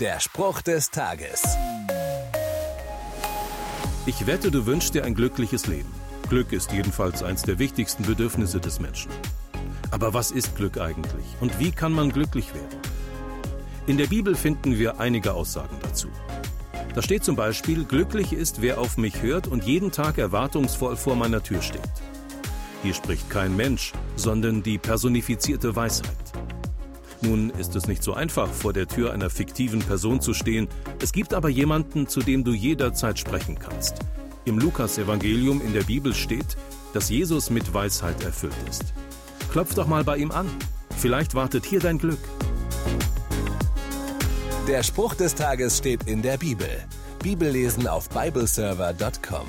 Der Spruch des Tages. Ich wette, du wünschst dir ein glückliches Leben. Glück ist jedenfalls eins der wichtigsten Bedürfnisse des Menschen. Aber was ist Glück eigentlich und wie kann man glücklich werden? In der Bibel finden wir einige Aussagen dazu. Da steht zum Beispiel, glücklich ist, wer auf mich hört und jeden Tag erwartungsvoll vor meiner Tür steht. Hier spricht kein Mensch, sondern die personifizierte Weisheit. Nun ist es nicht so einfach, vor der Tür einer fiktiven Person zu stehen. Es gibt aber jemanden, zu dem du jederzeit sprechen kannst. Im Lukas-Evangelium in der Bibel steht, dass Jesus mit Weisheit erfüllt ist. Klopf doch mal bei ihm an. Vielleicht wartet hier dein Glück. Der Spruch des Tages steht in der Bibel. Bibellesen auf bibleserver.com.